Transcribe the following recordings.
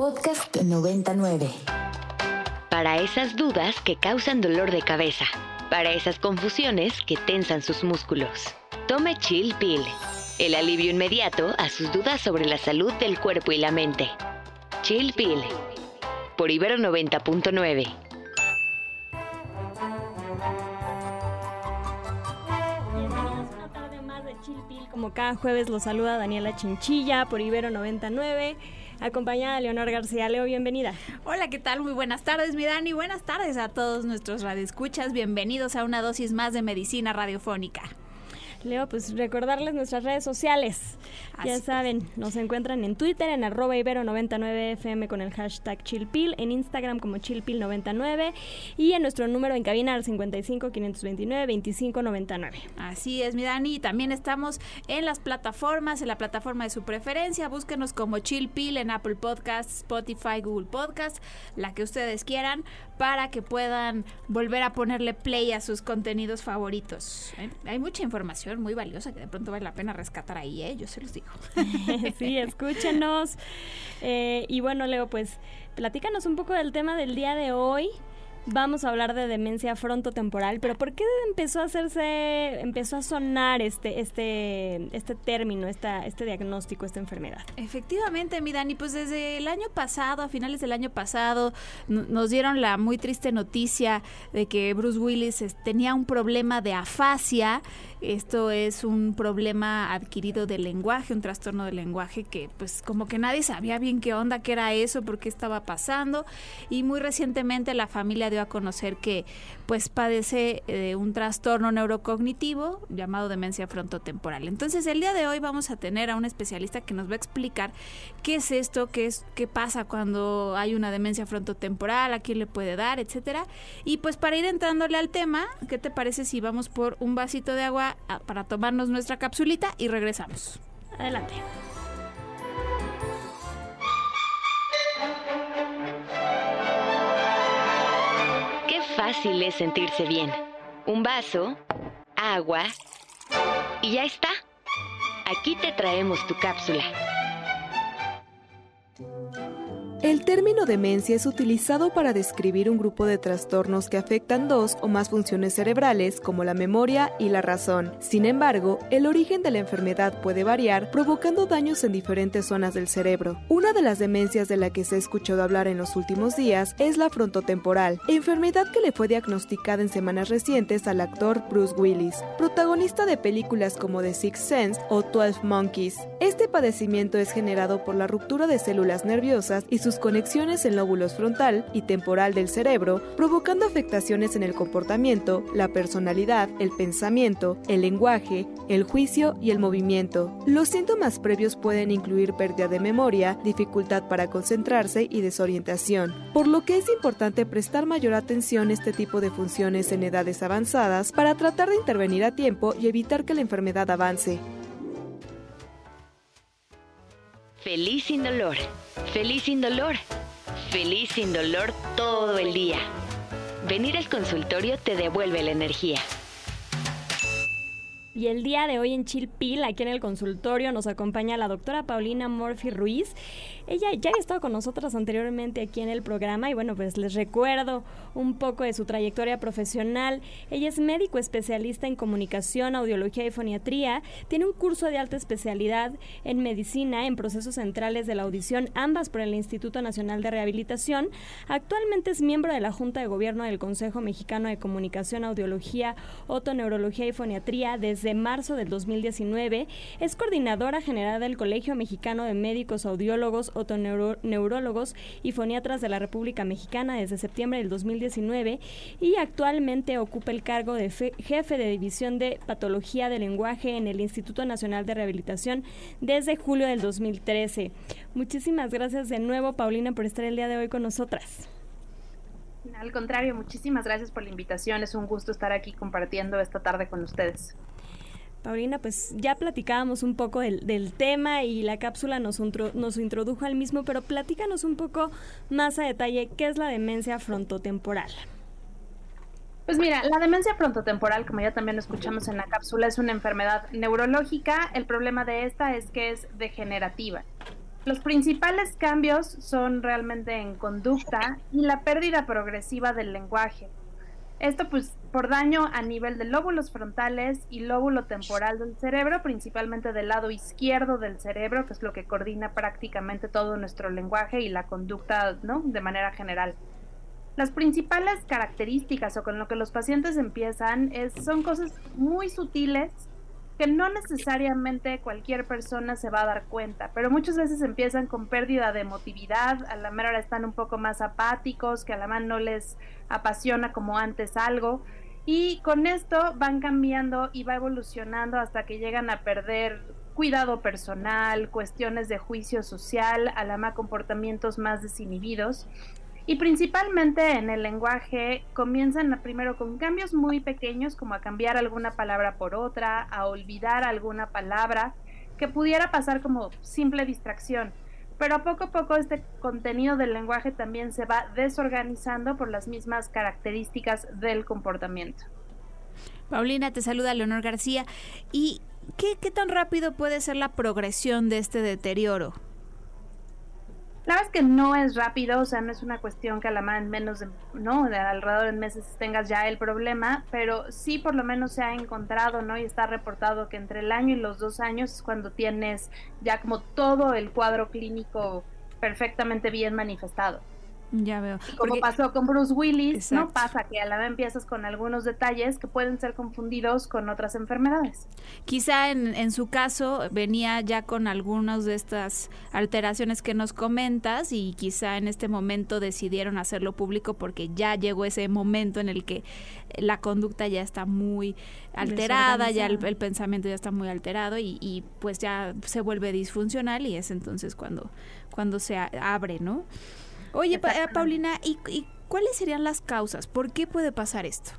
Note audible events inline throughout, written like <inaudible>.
Podcast 99. Para esas dudas que causan dolor de cabeza. Para esas confusiones que tensan sus músculos. Tome Chill Pill. El alivio inmediato a sus dudas sobre la salud del cuerpo y la mente. Chill Pill. Por Ibero 90.9. Bienvenidos una tarde más de Chill Pill. Como cada jueves los saluda Daniela Chinchilla por Ibero 99 acompañada de Leonor García. Leo, bienvenida. Hola, ¿qué tal? Muy buenas tardes, mi Dani. Buenas tardes a todos nuestros radioescuchas. Bienvenidos a una dosis más de medicina radiofónica. Leo, pues recordarles nuestras redes sociales. ya saben, nos encuentran en Twitter en arroba ibero99fm con el hashtag chillpil, en Instagram como chillpil99 y en nuestro número en cabina al 55 529 2599. Así es, mi Dani. También estamos en las plataformas, en la plataforma de su preferencia. Búsquenos como chillpil en Apple Podcasts, Spotify, Google Podcasts, la que ustedes quieran, para que puedan volver a ponerle play a sus contenidos favoritos. ¿eh? Hay mucha información muy valiosa que de pronto vale la pena rescatar ahí, ¿eh? yo se los digo. <laughs> sí, escúchenos. Eh, y bueno, Leo, pues platícanos un poco del tema del día de hoy. Vamos a hablar de demencia frontotemporal, pero ¿por qué empezó a hacerse, empezó a sonar este, este, este término, esta, este diagnóstico, esta enfermedad? Efectivamente, mi Dani, pues desde el año pasado, a finales del año pasado, nos dieron la muy triste noticia de que Bruce Willis tenía un problema de afasia esto es un problema adquirido del lenguaje, un trastorno del lenguaje que pues como que nadie sabía bien qué onda, qué era eso, por qué estaba pasando y muy recientemente la familia dio a conocer que pues padece de un trastorno neurocognitivo llamado demencia frontotemporal. Entonces el día de hoy vamos a tener a un especialista que nos va a explicar qué es esto, qué es qué pasa cuando hay una demencia frontotemporal, a quién le puede dar, etcétera. Y pues para ir entrándole al tema, ¿qué te parece si vamos por un vasito de agua para tomarnos nuestra capsulita y regresamos. Adelante. Qué fácil es sentirse bien. Un vaso, agua y ya está. Aquí te traemos tu cápsula. El término demencia es utilizado para describir un grupo de trastornos que afectan dos o más funciones cerebrales como la memoria y la razón. Sin embargo, el origen de la enfermedad puede variar, provocando daños en diferentes zonas del cerebro. Una de las demencias de la que se ha escuchado hablar en los últimos días es la frontotemporal, enfermedad que le fue diagnosticada en semanas recientes al actor Bruce Willis, protagonista de películas como The Sixth Sense o Twelve Monkeys. Este padecimiento es generado por la ruptura de células nerviosas y sus conexiones en lóbulos frontal y temporal del cerebro, provocando afectaciones en el comportamiento, la personalidad, el pensamiento, el lenguaje, el juicio y el movimiento. Los síntomas previos pueden incluir pérdida de memoria, dificultad para concentrarse y desorientación, por lo que es importante prestar mayor atención a este tipo de funciones en edades avanzadas para tratar de intervenir a tiempo y evitar que la enfermedad avance. Feliz sin dolor. Feliz sin dolor. Feliz sin dolor todo el día. Venir al consultorio te devuelve la energía. Y el día de hoy en Chilpil, aquí en el consultorio, nos acompaña la doctora Paulina Morphy Ruiz. Ella ya ha estado con nosotros anteriormente aquí en el programa y bueno, pues les recuerdo un poco de su trayectoria profesional. Ella es médico especialista en comunicación, audiología y foniatría. Tiene un curso de alta especialidad en medicina en procesos centrales de la audición, ambas por el Instituto Nacional de Rehabilitación. Actualmente es miembro de la Junta de Gobierno del Consejo Mexicano de Comunicación, Audiología, Otoneurología y Foniatría desde marzo del 2019. Es coordinadora general del Colegio Mexicano de Médicos Audiólogos otoneurólogos y foniatras de la República Mexicana desde septiembre del 2019 y actualmente ocupa el cargo de jefe de división de patología del lenguaje en el Instituto Nacional de Rehabilitación desde julio del 2013. Muchísimas gracias de nuevo, Paulina, por estar el día de hoy con nosotras. Al contrario, muchísimas gracias por la invitación. Es un gusto estar aquí compartiendo esta tarde con ustedes. Paulina, pues ya platicábamos un poco del, tema y la cápsula nos, nos introdujo al mismo, pero platícanos un poco más a detalle qué es la demencia frontotemporal. Pues mira, la demencia frontotemporal, como ya también lo escuchamos en la cápsula, es una enfermedad neurológica. El problema de esta es que es degenerativa. Los principales cambios son realmente en conducta y la pérdida progresiva del lenguaje. Esto pues por daño a nivel de lóbulos frontales y lóbulo temporal del cerebro, principalmente del lado izquierdo del cerebro, que es lo que coordina prácticamente todo nuestro lenguaje y la conducta, ¿no? De manera general. Las principales características o con lo que los pacientes empiezan es, son cosas muy sutiles que no necesariamente cualquier persona se va a dar cuenta, pero muchas veces empiezan con pérdida de emotividad, a la mera hora están un poco más apáticos, que a la mano no les apasiona como antes algo, y con esto van cambiando y va evolucionando hasta que llegan a perder cuidado personal, cuestiones de juicio social, a la más comportamientos más desinhibidos y principalmente en el lenguaje comienzan primero con cambios muy pequeños como a cambiar alguna palabra por otra, a olvidar alguna palabra, que pudiera pasar como simple distracción. Pero poco a poco este contenido del lenguaje también se va desorganizando por las mismas características del comportamiento. Paulina, te saluda Leonor García. ¿Y qué, qué tan rápido puede ser la progresión de este deterioro? La verdad es que no es rápido, o sea, no es una cuestión que a la mano en menos de, ¿no? De alrededor de meses tengas ya el problema, pero sí por lo menos se ha encontrado, ¿no? Y está reportado que entre el año y los dos años es cuando tienes ya como todo el cuadro clínico perfectamente bien manifestado. Ya veo. como pasó con Bruce Willis, ¿no? Pasa que a la vez empiezas con algunos detalles que pueden ser confundidos con otras enfermedades. Quizá en, en su caso venía ya con algunas de estas alteraciones que nos comentas y quizá en este momento decidieron hacerlo público porque ya llegó ese momento en el que la conducta ya está muy alterada, ya el, pensamiento ya está muy alterado y, y pues ya se vuelve disfuncional y es entonces cuando, cuando se abre, ¿no? Oye, eh, Paulina, ¿y, cuáles serían las causas? ¿Por qué puede pasar esto?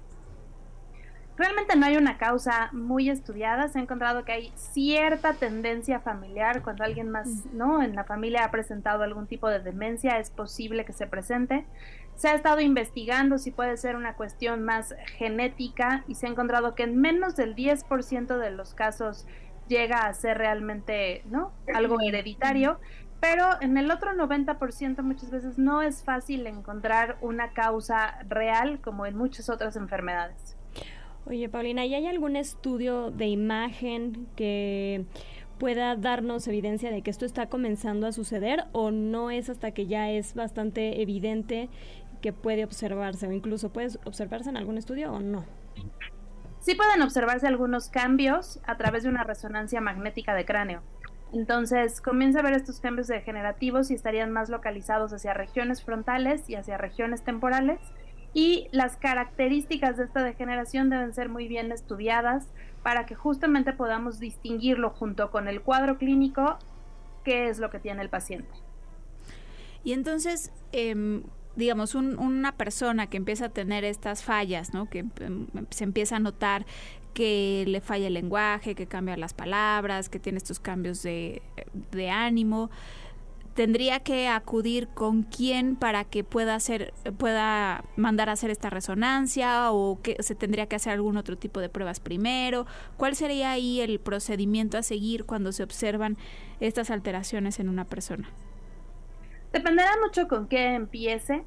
Realmente no hay una causa muy estudiada. Se ha encontrado que hay cierta tendencia familiar cuando alguien más, mm. ¿no? En la familia ha presentado algún tipo de demencia, es posible que se presente. Se ha estado investigando si puede ser una cuestión más genética y se ha encontrado que en menos del 10% de los casos llega a ser realmente, ¿no? Algo hereditario pero en el otro 90% muchas veces no es fácil encontrar una causa real como en muchas otras enfermedades. Oye, Paulina, ¿y hay algún estudio de imagen que pueda darnos evidencia de que esto está comenzando a suceder o no es hasta que ya es bastante evidente que puede observarse o incluso puede observarse en algún estudio o no? Sí pueden observarse algunos cambios a través de una resonancia magnética de cráneo. Entonces comienza a ver estos cambios degenerativos y estarían más localizados hacia regiones frontales y hacia regiones temporales. Y las características de esta degeneración deben ser muy bien estudiadas para que justamente podamos distinguirlo junto con el cuadro clínico, qué es lo que tiene el paciente. Y entonces, em, digamos, una persona que empieza a tener estas fallas, ¿no? que em, se empieza a notar que le falla el lenguaje, que cambia las palabras, que tiene estos cambios de, ánimo. Tendría que acudir con quién para que pueda hacer, pueda mandar a hacer esta resonancia o que se tendría que hacer algún otro tipo de pruebas primero. ¿Cuál sería ahí el procedimiento a seguir cuando se observan estas alteraciones en una persona? Dependerá mucho con qué empiece.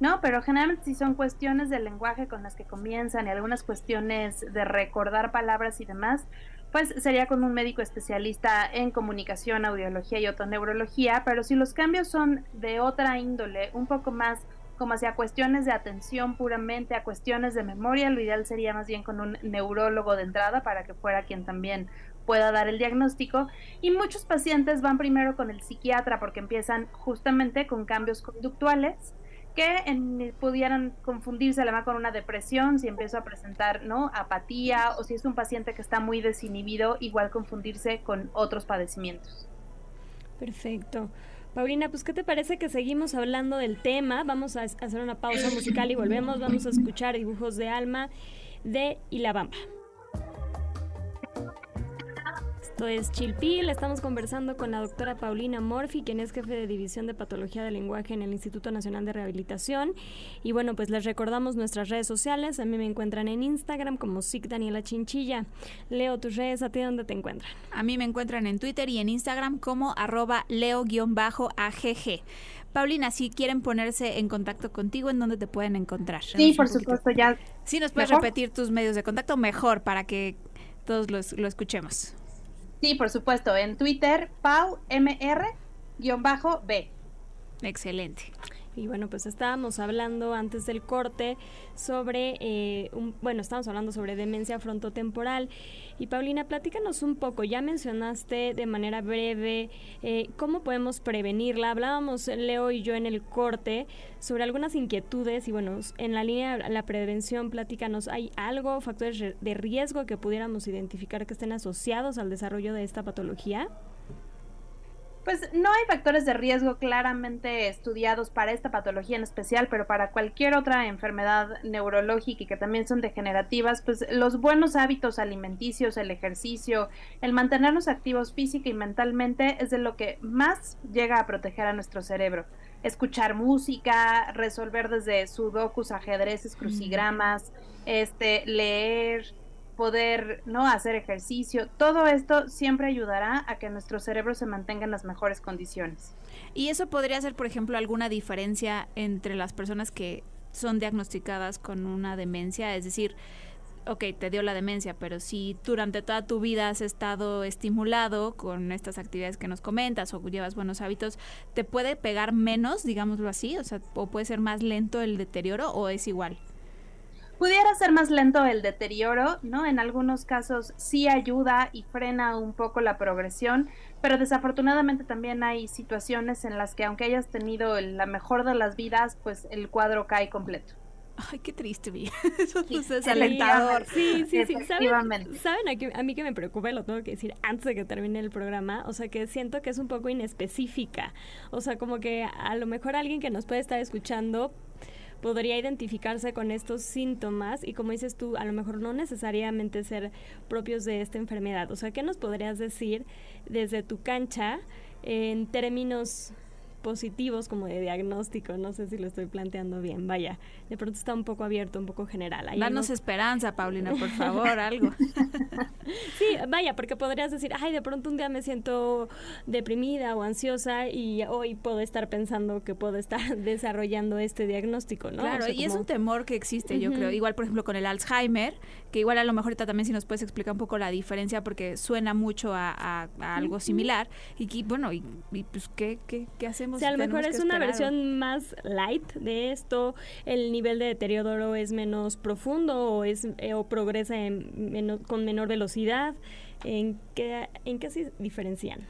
No, pero generalmente si son cuestiones del lenguaje con las que comienzan y algunas cuestiones de recordar palabras y demás, pues sería con un médico especialista en comunicación, audiología y otoneurología, pero si los cambios son de otra índole, un poco más como hacia cuestiones de atención puramente, a cuestiones de memoria, lo ideal sería más bien con un neurólogo de entrada para que fuera quien también pueda dar el diagnóstico. Y muchos pacientes van primero con el psiquiatra porque empiezan justamente con cambios conductuales que pudieran confundirse además con una depresión si empieza a presentar no apatía o si es un paciente que está muy desinhibido igual confundirse con otros padecimientos perfecto Paulina, pues ¿qué te parece que seguimos hablando del tema? Vamos a hacer una pausa musical y volvemos. Vamos a escuchar dibujos de alma de Ilabamba Esto es Chilpil. Estamos conversando con la doctora Paulina Morfi, quien es jefe de División de Patología del Lenguaje en el Instituto Nacional de Rehabilitación. Y bueno, pues les recordamos nuestras redes sociales. A mí me encuentran en Instagram como SIC Daniela Chinchilla. Leo, tus redes, ¿a ti dónde te encuentran? A mí me encuentran en Twitter y en Instagram como arroba leo-agg. Paulina, si quieren ponerse en contacto contigo, ¿en dónde te pueden encontrar? Sí, por supuesto, ya. Si nos puedes repetir tus medios de contacto, mejor para que todos los, lo escuchemos. Sí, por supuesto, en Twitter, paumr-b. Excelente. Y bueno, pues estábamos hablando antes del corte sobre, eh, bueno, estábamos hablando sobre demencia frontotemporal. Y Paulina, platícanos un poco, ya mencionaste de manera breve eh, cómo podemos prevenirla. Hablábamos Leo y yo en el corte sobre algunas inquietudes y bueno, en la línea de la prevención, platícanos, ¿hay algo, factores de riesgo que pudiéramos identificar que estén asociados al desarrollo de esta patología? Pues no hay factores de riesgo claramente estudiados para esta patología en especial, pero para cualquier otra enfermedad neurológica y que también son degenerativas, pues los buenos hábitos alimenticios, el ejercicio, el mantenernos activos física y mentalmente es de lo que más llega a proteger a nuestro cerebro. Escuchar música, resolver desde sudokus, ajedrezes, crucigramas, este, leer, poder no hacer ejercicio, todo esto siempre ayudará a que nuestro cerebro se mantenga en las mejores condiciones. Y eso podría ser, por ejemplo, alguna diferencia entre las personas que son diagnosticadas con una demencia, es decir, ok, te dio la demencia, pero si durante toda tu vida has estado estimulado con estas actividades que nos comentas o llevas buenos hábitos, ¿te puede pegar menos, digámoslo así? O sea, ¿o puede ser más lento el deterioro o es igual? Pudiera ser más lento el deterioro, ¿no? En algunos casos sí ayuda y frena un poco la progresión, pero desafortunadamente también hay situaciones en las que aunque hayas tenido la mejor de las vidas, pues el cuadro cae completo. Ay, qué triste, <laughs> Eso es desalentador. Sí, sí, sí. ¿Saben, ¿saben a, a, mí que me preocupa, lo tengo que decir antes de que termine el programa? O sea, que siento que es un poco inespecífica. O sea, como que a lo mejor alguien que nos puede estar escuchando podría identificarse con estos síntomas y como dices tú, a lo mejor no necesariamente ser propios de esta enfermedad. O sea, ¿qué nos podrías decir desde tu cancha en términos positivos como de diagnóstico, no sé si lo estoy planteando bien, vaya, de pronto está un poco abierto, un poco general. Danos esperanza, Paulina, por <laughs> favor, algo. <laughs> sí, vaya, porque podrías decir, ay, de pronto un día me siento deprimida o ansiosa y hoy puedo estar pensando que puedo estar <laughs> desarrollando este diagnóstico, ¿no? Claro, y es un temor que existe, yo creo, igual por ejemplo con el Alzheimer, que igual a lo mejor también si nos puedes explicar un poco la diferencia porque suena mucho a, algo similar y, bueno, y, pues ¿qué, qué, qué hacemos? O sea, a lo mejor es una versión más light de esto, el nivel de deterioro es menos profundo o, es, eh, o progresa en con menor velocidad. ¿En qué, ¿En qué se diferencian?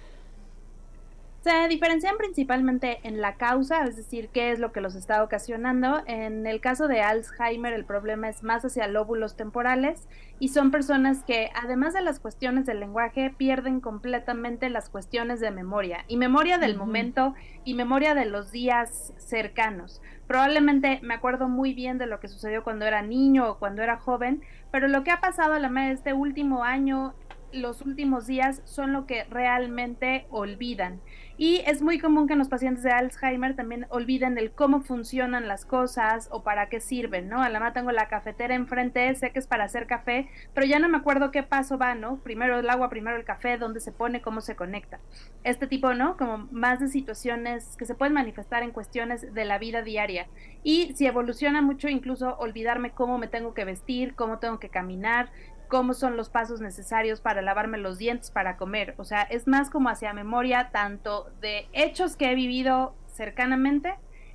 Se diferencian principalmente en la causa, es decir, qué es lo que los está ocasionando. En el caso de Alzheimer, el problema es más hacia lóbulos temporales y son personas que, además de las cuestiones del lenguaje, pierden completamente las cuestiones de memoria y memoria del momento y memoria de los días cercanos. Probablemente me acuerdo muy bien de lo que sucedió cuando era niño o cuando era joven, pero lo que ha pasado a la de este último año los últimos días son lo que realmente olvidan. Y es muy común que los pacientes de Alzheimer también olviden el cómo funcionan las cosas o para qué sirven, ¿no? A la tengo la cafetera enfrente, sé que es para hacer café, pero ya no me acuerdo qué paso va, ¿no? Primero el agua, primero el café, dónde se pone, cómo se conecta. Este tipo, ¿no? Como más de situaciones que se pueden manifestar en cuestiones de la vida diaria. Y si evoluciona mucho, incluso olvidarme cómo me tengo que vestir, cómo tengo que caminar, cómo son los pasos necesarios para lavarme los dientes para comer. O sea, es más como hacia memoria tanto de hechos que he vivido cercanamente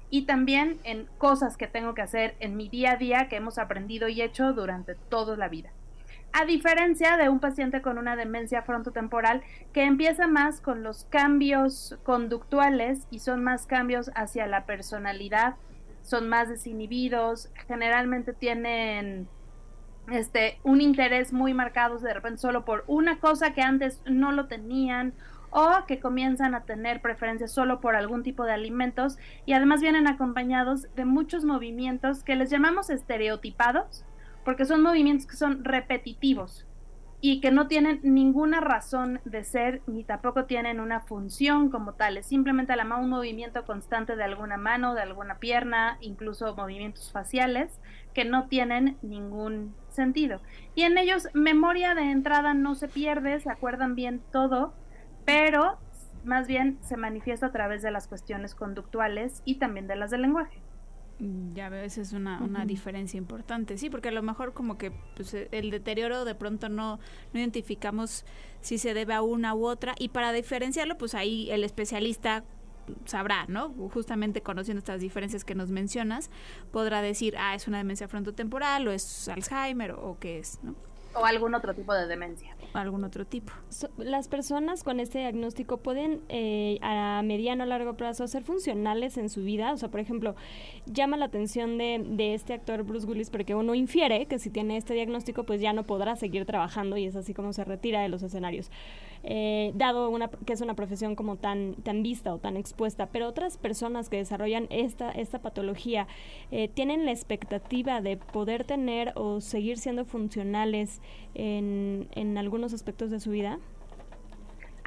y también en cosas que tengo que hacer en mi día a día que hemos aprendido y hecho durante toda la vida. A diferencia de un paciente con una demencia frontotemporal que empieza más con los cambios conductuales y son más cambios hacia la personalidad, son más desinhibidos, generalmente tienen este, un interés muy marcado de repente solo por una cosa que antes no lo tenían o que comienzan a tener preferencia solo por algún tipo de alimentos y además vienen acompañados de muchos movimientos que les llamamos estereotipados porque son movimientos que son repetitivos. y que no tienen ninguna razón de ser ni tampoco tienen una función como tales, simplemente la un movimiento constante de alguna mano, de alguna pierna, incluso movimientos faciales que no tienen ningún sentido. Y en ellos memoria de entrada no se pierde, se acuerdan bien todo, pero más bien se manifiesta a través de las cuestiones conductuales y también de las del lenguaje. Mm, ya veo, esa es una, una diferencia importante. Sí, porque a lo mejor como que pues, e, el deterioro de pronto no, no identificamos si se debe a una u otra. Y para diferenciarlo, pues ahí el especialista sabrá, ¿no? Justamente conociendo estas diferencias que nos mencionas, podrá decir, ah, es una demencia frontotemporal o es Alzheimer o, o qué es, ¿no? O algún otro tipo de demencia algún otro tipo. las personas con este diagnóstico pueden eh, a mediano o largo plazo ser funcionales en su vida. O sea, por ejemplo, llama la atención de, de, este actor Bruce Willis porque uno infiere que si tiene este diagnóstico pues ya no podrá seguir trabajando y es así como se retira de los escenarios. Eh, dado una, que es una profesión como tan, tan vista o tan expuesta, pero otras personas que desarrollan esta, esta patología eh, tienen la expectativa de poder tener o seguir siendo funcionales en, en algunos aspectos de su vida.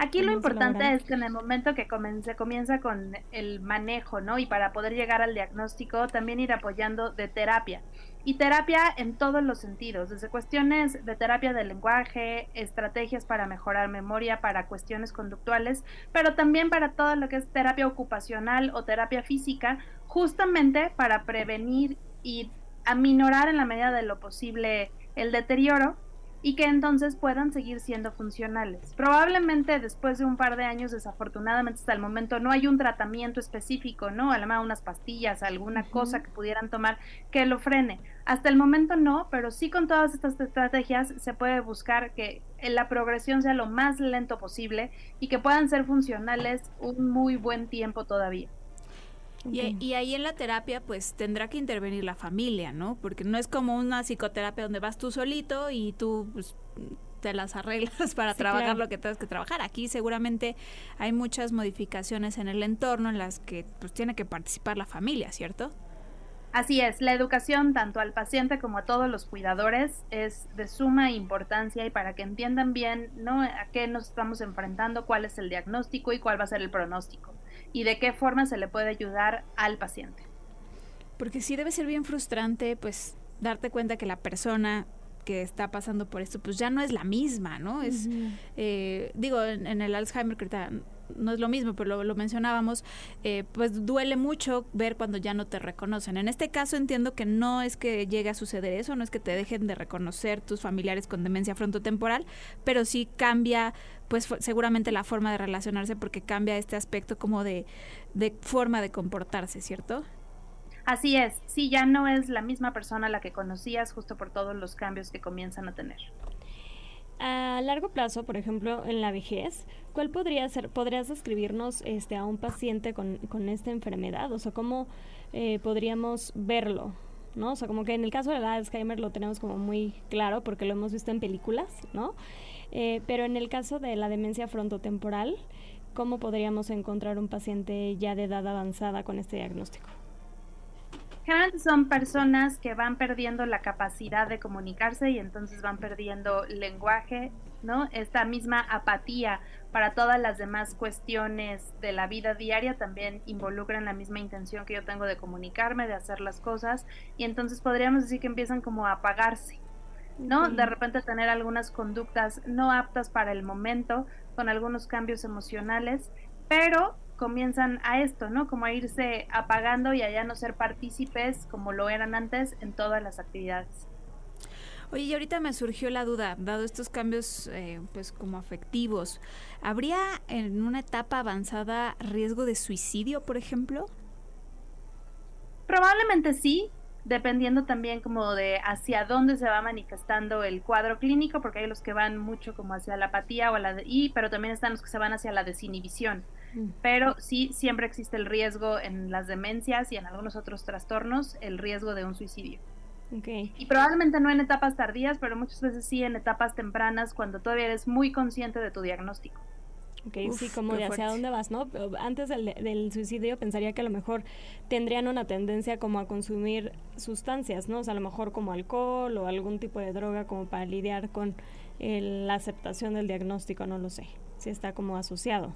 Aquí lo importante es que en el momento que se comienza con el manejo, ¿no? Y para poder llegar al diagnóstico, también ir apoyando de terapia. Y terapia en todos los sentidos, desde cuestiones de terapia del lenguaje, estrategias para mejorar memoria, para cuestiones conductuales, pero también para todo lo que es terapia ocupacional o terapia física, justamente para prevenir y aminorar en la medida de lo posible el deterioro y que entonces puedan seguir siendo funcionales. Probablemente después de un par de años, desafortunadamente hasta el momento, no hay un tratamiento específico, ¿no? A unas pastillas, alguna cosa que pudieran tomar que lo frene. Hasta el momento no, pero sí con todas estas estrategias se puede buscar que la progresión sea lo más lento posible y que puedan ser funcionales un muy buen tiempo todavía. Y, ahí en la terapia, pues tendrá que intervenir la familia, ¿no? Porque no es como una psicoterapia donde vas tú solito y tú pues, te las arreglas <laughs> para trabajar lo que tengas que trabajar. Aquí seguramente hay muchas modificaciones en el entorno en las que pues tiene que participar la familia, ¿cierto? Así es, la educación tanto al paciente como a todos los cuidadores es de suma importancia y para que entiendan bien ¿no? a qué nos estamos enfrentando, cuál es el diagnóstico y cuál va a ser el pronóstico y de qué forma se le puede ayudar al paciente. Porque sí debe ser bien frustrante, pues, darte cuenta que la persona que está pasando por esto, pues ya no es la misma, ¿no? Es, eh, digo, en, el Alzheimer, que no es lo mismo, pero lo, mencionábamos, eh, pues duele mucho ver cuando ya no te reconocen. En este caso entiendo que no es que llegue a suceder eso, no es que te dejen de reconocer tus familiares con demencia frontotemporal, pero sí cambia pues seguramente la forma de relacionarse porque cambia este aspecto como de, de forma de comportarse, ¿cierto? Así es, sí, ya no es la misma persona la que conocías justo por todos los cambios que comienzan a tener. A largo plazo, por ejemplo, en la vejez, ¿cuál podría ser, podrías describirnos este, a un paciente con, con esta enfermedad? O sea, ¿cómo eh, podríamos verlo? ¿no? O sea, como que en el caso del Alzheimer lo tenemos como muy claro porque lo hemos visto en películas, ¿no? Eh, pero en el caso de la demencia frontotemporal, ¿cómo podríamos encontrar un paciente ya de edad avanzada con este diagnóstico? Generalmente son personas que van perdiendo la capacidad de comunicarse y entonces van perdiendo lenguaje, ¿no? Esta misma apatía para todas las demás cuestiones de la vida diaria también involucran la misma intención que yo tengo de comunicarme, de hacer las cosas y entonces podríamos decir que empiezan como a apagarse, ¿no? De repente tener algunas conductas no aptas para el momento, con algunos cambios emocionales, pero comienzan a esto, ¿no? Como a irse apagando y a ya no ser partícipes como lo eran antes en todas las actividades. Oye, y ahorita me surgió la duda, dado estos cambios eh, pues como afectivos, ¿habría en una etapa avanzada riesgo de suicidio, por ejemplo? Probablemente sí, dependiendo también como de hacia dónde se va manifestando el cuadro clínico, porque hay los que van mucho como hacia la apatía o la de, y, pero también están los que se van hacia la desinhibición. Pero sí, siempre existe el riesgo en las demencias y en algunos otros trastornos, el riesgo de un suicidio. Y probablemente no en etapas tardías, pero muchas veces sí en etapas tempranas, cuando todavía eres muy consciente de tu diagnóstico. Ok, sí, como de hacia dónde vas, ¿no? Antes del, del, suicidio pensaría que a lo mejor tendrían una tendencia como a consumir sustancias, ¿no? O sea, a lo mejor como alcohol o algún tipo de droga como para lidiar con la aceptación del diagnóstico, no lo sé, si está como asociado.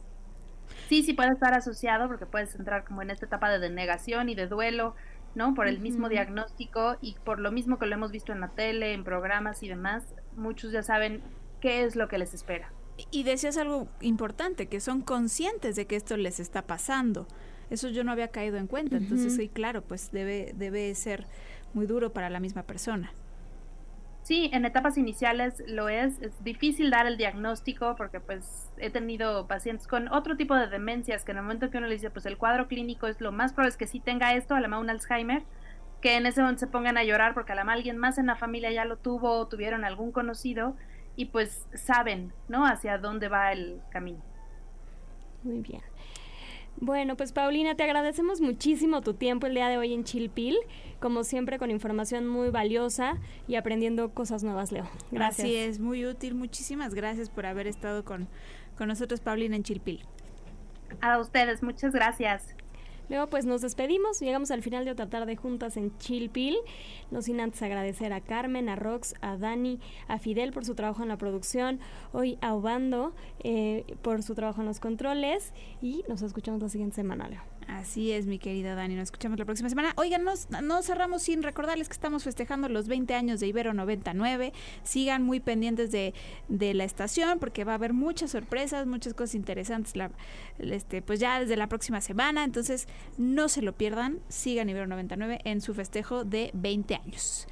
Sí, sí puede estar asociado porque puedes entrar como en esta etapa de denegación y de duelo, ¿no? Por el mismo diagnóstico y por lo mismo que lo hemos visto en la tele, en programas y demás, muchos ya saben qué es lo que les espera. Y decías algo importante, que son conscientes de que esto les está pasando. Eso yo no había caído en cuenta. Entonces, sí, claro, pues debe, debe ser muy duro para la misma persona. Sí, en etapas iniciales lo es. Es difícil dar el diagnóstico porque pues he tenido pacientes con otro tipo de demencias que en el momento que uno le dice pues el cuadro clínico es lo más probable es que sí tenga esto, a la un Alzheimer, que en ese momento se pongan a llorar porque a la alguien más en la familia ya lo tuvo o tuvieron algún conocido y pues saben, ¿no? Hacia dónde va el camino. Muy bien. Bueno, pues Paulina, te agradecemos muchísimo tu tiempo el día de hoy en Chilpil, como siempre con información muy valiosa y aprendiendo cosas nuevas, Leo. Gracias. Así es, muy útil. Muchísimas gracias por haber estado con, con nosotros, Paulina, en Chilpil. A ustedes, muchas gracias. Luego pues nos despedimos, llegamos al final de otra tarde juntas en Chilpil, no sin antes agradecer a Carmen, a Rox, a Dani, a Fidel por su trabajo en la producción, hoy a Obando eh, por su trabajo en los controles. Y nos escuchamos la siguiente semana, Leo. Así es, mi querida Dani. Nos escuchamos la próxima semana. Oigan, no cerramos sin recordarles que estamos festejando los 20 años de Ibero 99. Sigan muy pendientes de, la estación porque va a haber muchas sorpresas, muchas cosas interesantes este, pues ya desde la próxima semana. Entonces, no se lo pierdan. Sigan Ibero 99 en su festejo de 20 años.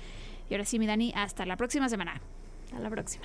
Y ahora sí, mi Dani, hasta la próxima semana. A la próxima.